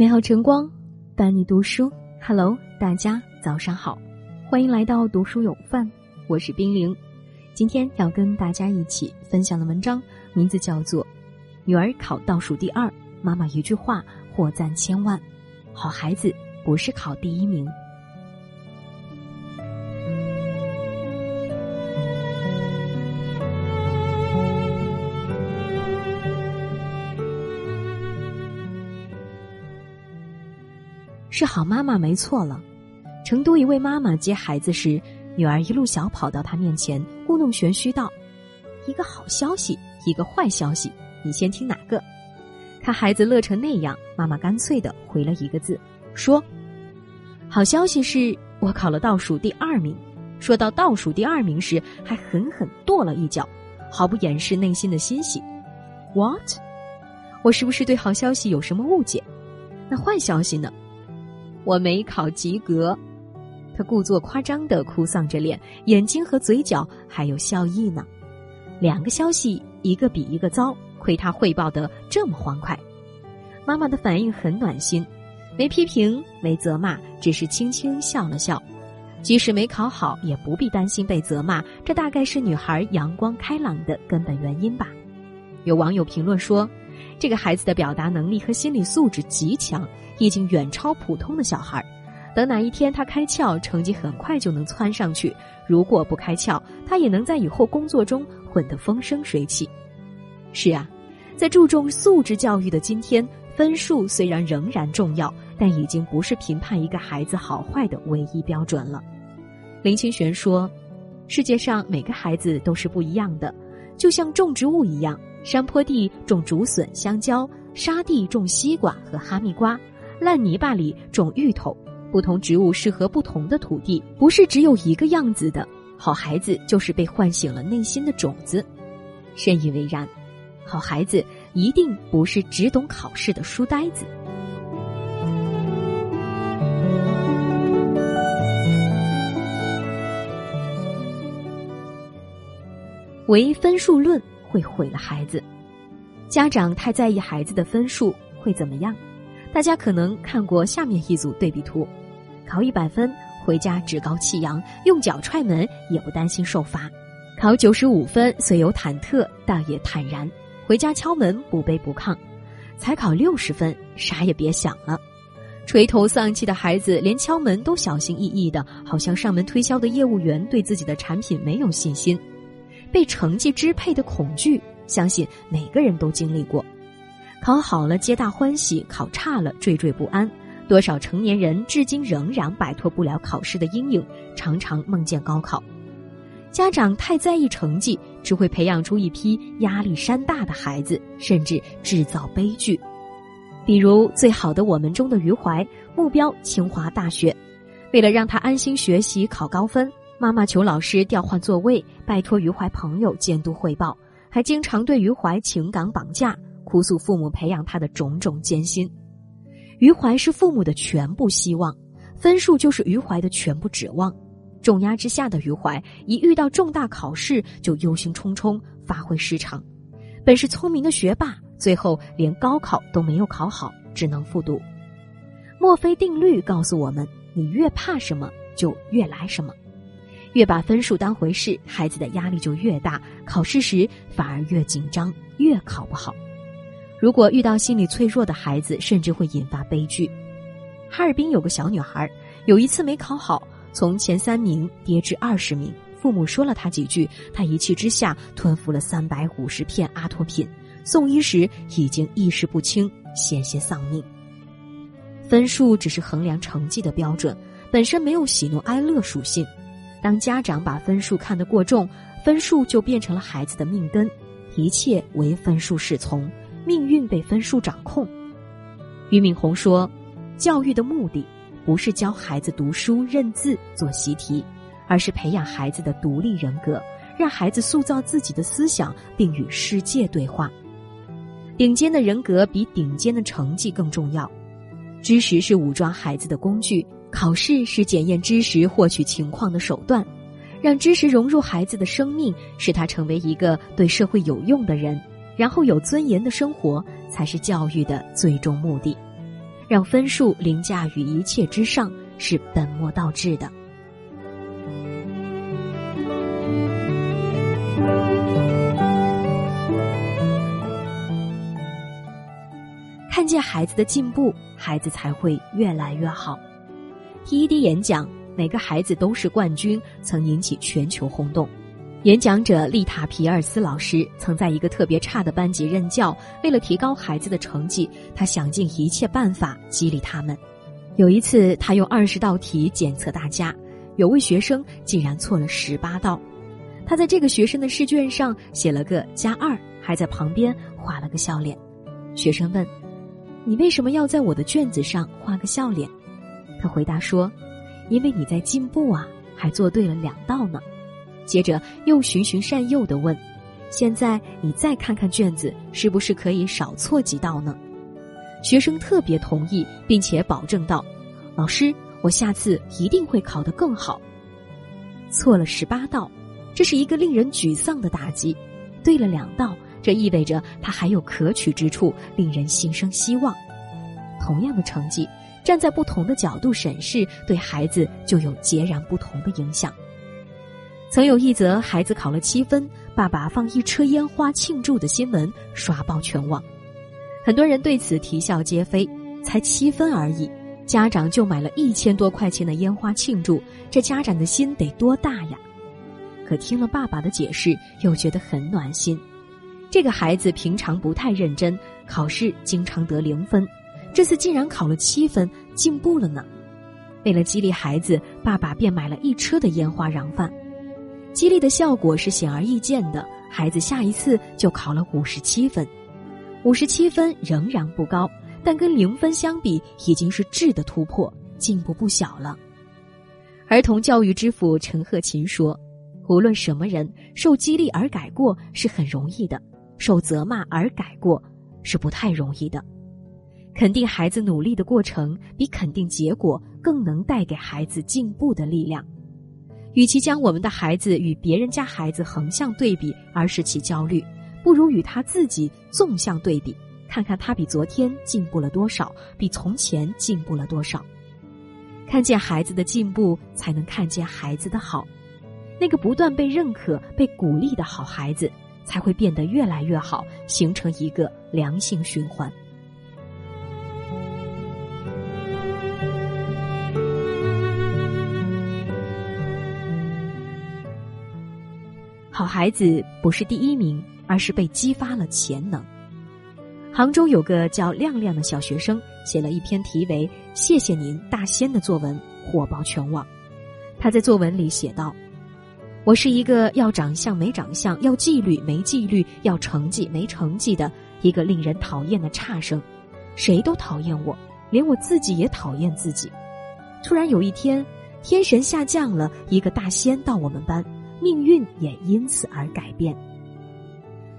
美好晨光伴你读书，Hello，大家早上好，欢迎来到读书有范，我是冰凌。今天要跟大家一起分享的文章名字叫做《女儿考倒数第二，妈妈一句话获赞千万》，好孩子不是考第一名。是好妈妈没错了。成都一位妈妈接孩子时，女儿一路小跑到她面前，故弄玄虚道：“一个好消息，一个坏消息，你先听哪个？”看孩子乐成那样，妈妈干脆的回了一个字：“说。”好消息是我考了倒数第二名。说到倒数第二名时，还狠狠跺了一脚，毫不掩饰内心的欣喜。What？我是不是对好消息有什么误解？那坏消息呢？我没考及格，他故作夸张的哭丧着脸，眼睛和嘴角还有笑意呢。两个消息，一个比一个糟，亏他汇报的这么欢快。妈妈的反应很暖心，没批评，没责骂，只是轻轻笑了笑。即使没考好，也不必担心被责骂，这大概是女孩阳光开朗的根本原因吧。有网友评论说。这个孩子的表达能力和心理素质极强，已经远超普通的小孩。等哪一天他开窍，成绩很快就能窜上去；如果不开窍，他也能在以后工作中混得风生水起。是啊，在注重素质教育的今天，分数虽然仍然重要，但已经不是评判一个孩子好坏的唯一标准了。林清玄说：“世界上每个孩子都是不一样的，就像种植物一样。”山坡地种竹笋、香蕉，沙地种西瓜和哈密瓜，烂泥巴里种芋头。不同植物适合不同的土地，不是只有一个样子的。好孩子就是被唤醒了内心的种子，深以为然。好孩子一定不是只懂考试的书呆子。唯分数论。会毁了孩子，家长太在意孩子的分数会怎么样？大家可能看过下面一组对比图：考一百分回家趾高气扬，用脚踹门也不担心受罚；考九十五分虽有忐忑，但也坦然，回家敲门不卑不亢；才考六十分，啥也别想了，垂头丧气的孩子连敲门都小心翼翼的，好像上门推销的业务员对自己的产品没有信心。被成绩支配的恐惧，相信每个人都经历过。考好了皆大欢喜，考差了惴惴不安。多少成年人至今仍然摆脱不了考试的阴影，常常梦见高考。家长太在意成绩，只会培养出一批压力山大的孩子，甚至制造悲剧。比如《最好的我们》中的余淮，目标清华大学，为了让他安心学习，考高分。妈妈求老师调换座位，拜托余淮朋友监督汇报，还经常对余淮情感绑架，哭诉父母培养他的种种艰辛。余淮是父母的全部希望，分数就是余淮的全部指望。重压之下的余淮，一遇到重大考试就忧心忡忡，发挥失常。本是聪明的学霸，最后连高考都没有考好，只能复读。墨菲定律告诉我们：你越怕什么，就越来什么。越把分数当回事，孩子的压力就越大，考试时反而越紧张，越考不好。如果遇到心理脆弱的孩子，甚至会引发悲剧。哈尔滨有个小女孩，有一次没考好，从前三名跌至二十名，父母说了她几句，她一气之下吞服了三百五十片阿托品，送医时已经意识不清，险些丧命。分数只是衡量成绩的标准，本身没有喜怒哀乐属性。当家长把分数看得过重，分数就变成了孩子的命根，一切为分数是从，命运被分数掌控。俞敏洪说：“教育的目的不是教孩子读书认字做习题，而是培养孩子的独立人格，让孩子塑造自己的思想，并与世界对话。顶尖的人格比顶尖的成绩更重要，知识是武装孩子的工具。”考试是检验知识、获取情况的手段，让知识融入孩子的生命，使他成为一个对社会有用的人，然后有尊严的生活，才是教育的最终目的。让分数凌驾于一切之上是本末倒置的。看见孩子的进步，孩子才会越来越好。TED 演讲，每个孩子都是冠军，曾引起全球轰动。演讲者丽塔·皮尔斯老师曾在一个特别差的班级任教，为了提高孩子的成绩，他想尽一切办法激励他们。有一次，他用二十道题检测大家，有位学生竟然错了十八道。他在这个学生的试卷上写了个加二，还在旁边画了个笑脸。学生问：“你为什么要在我的卷子上画个笑脸？”他回答说：“因为你在进步啊，还做对了两道呢。”接着又循循善诱的问：“现在你再看看卷子，是不是可以少错几道呢？”学生特别同意，并且保证道：“老师，我下次一定会考得更好。”错了十八道，这是一个令人沮丧的打击；对了两道，这意味着他还有可取之处，令人心生希望。同样的成绩，站在不同的角度审视，对孩子就有截然不同的影响。曾有一则孩子考了七分，爸爸放一车烟花庆祝的新闻刷爆全网，很多人对此啼笑皆非。才七分而已，家长就买了一千多块钱的烟花庆祝，这家长的心得多大呀？可听了爸爸的解释，又觉得很暖心。这个孩子平常不太认真，考试经常得零分，这次竟然考了七分，进步了呢。为了激励孩子，爸爸便买了一车的烟花燃放。激励的效果是显而易见的，孩子下一次就考了五十七分，五十七分仍然不高，但跟零分相比已经是质的突破，进步不小了。儿童教育之父陈鹤琴说：“无论什么人，受激励而改过是很容易的，受责骂而改过是不太容易的。肯定孩子努力的过程，比肯定结果更能带给孩子进步的力量。”与其将我们的孩子与别人家孩子横向对比而使其焦虑，不如与他自己纵向对比，看看他比昨天进步了多少，比从前进步了多少。看见孩子的进步，才能看见孩子的好。那个不断被认可、被鼓励的好孩子，才会变得越来越好，形成一个良性循环。好孩子不是第一名，而是被激发了潜能。杭州有个叫亮亮的小学生，写了一篇题为《谢谢您大仙》的作文，火爆全网。他在作文里写道：“我是一个要长相没长相、要纪律没纪律、要成绩没成绩的一个令人讨厌的差生，谁都讨厌我，连我自己也讨厌自己。突然有一天，天神下降了，一个大仙到我们班。”命运也因此而改变。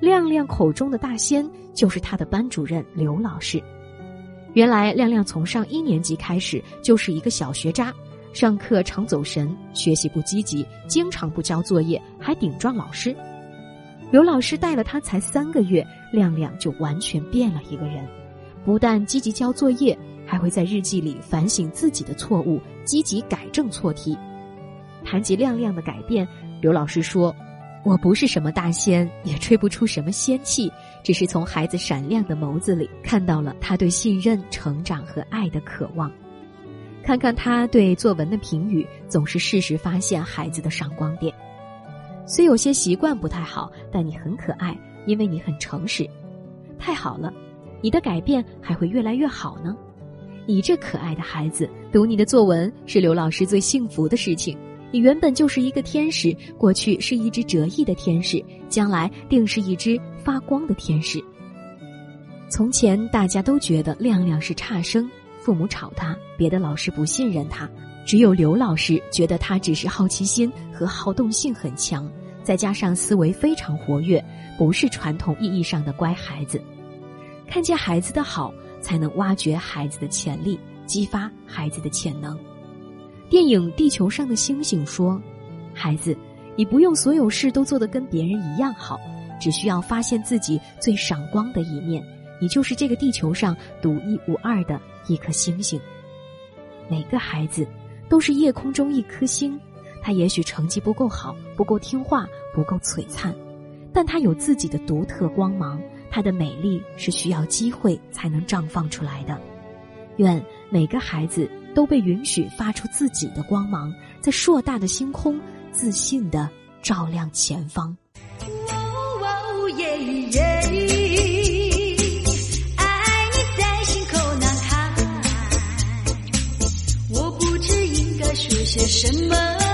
亮亮口中的大仙就是他的班主任刘老师。原来亮亮从上一年级开始就是一个小学渣，上课常走神，学习不积极，经常不交作业，还顶撞老师。刘老师带了他才三个月，亮亮就完全变了一个人，不但积极交作业，还会在日记里反省自己的错误，积极改正错题。谈及亮亮的改变。刘老师说：“我不是什么大仙，也吹不出什么仙气，只是从孩子闪亮的眸子里看到了他对信任、成长和爱的渴望。看看他对作文的评语，总是适时发现孩子的闪光点。虽有些习惯不太好，但你很可爱，因为你很诚实。太好了，你的改变还会越来越好呢。你这可爱的孩子，读你的作文是刘老师最幸福的事情。”你原本就是一个天使，过去是一只折翼的天使，将来定是一只发光的天使。从前大家都觉得亮亮是差生，父母吵他，别的老师不信任他，只有刘老师觉得他只是好奇心和好动性很强，再加上思维非常活跃，不是传统意义上的乖孩子。看见孩子的好，才能挖掘孩子的潜力，激发孩子的潜能。电影《地球上的星星》说：“孩子，你不用所有事都做得跟别人一样好，只需要发现自己最闪光的一面，你就是这个地球上独一无二的一颗星星。每个孩子都是夜空中一颗星，他也许成绩不够好，不够听话，不够璀璨，但他有自己的独特光芒。他的美丽是需要机会才能绽放出来的。愿每个孩子都被允许发出自己的光芒，在硕大的星空自信的照亮前方。爱你在心口难开，我不知应该说些什么。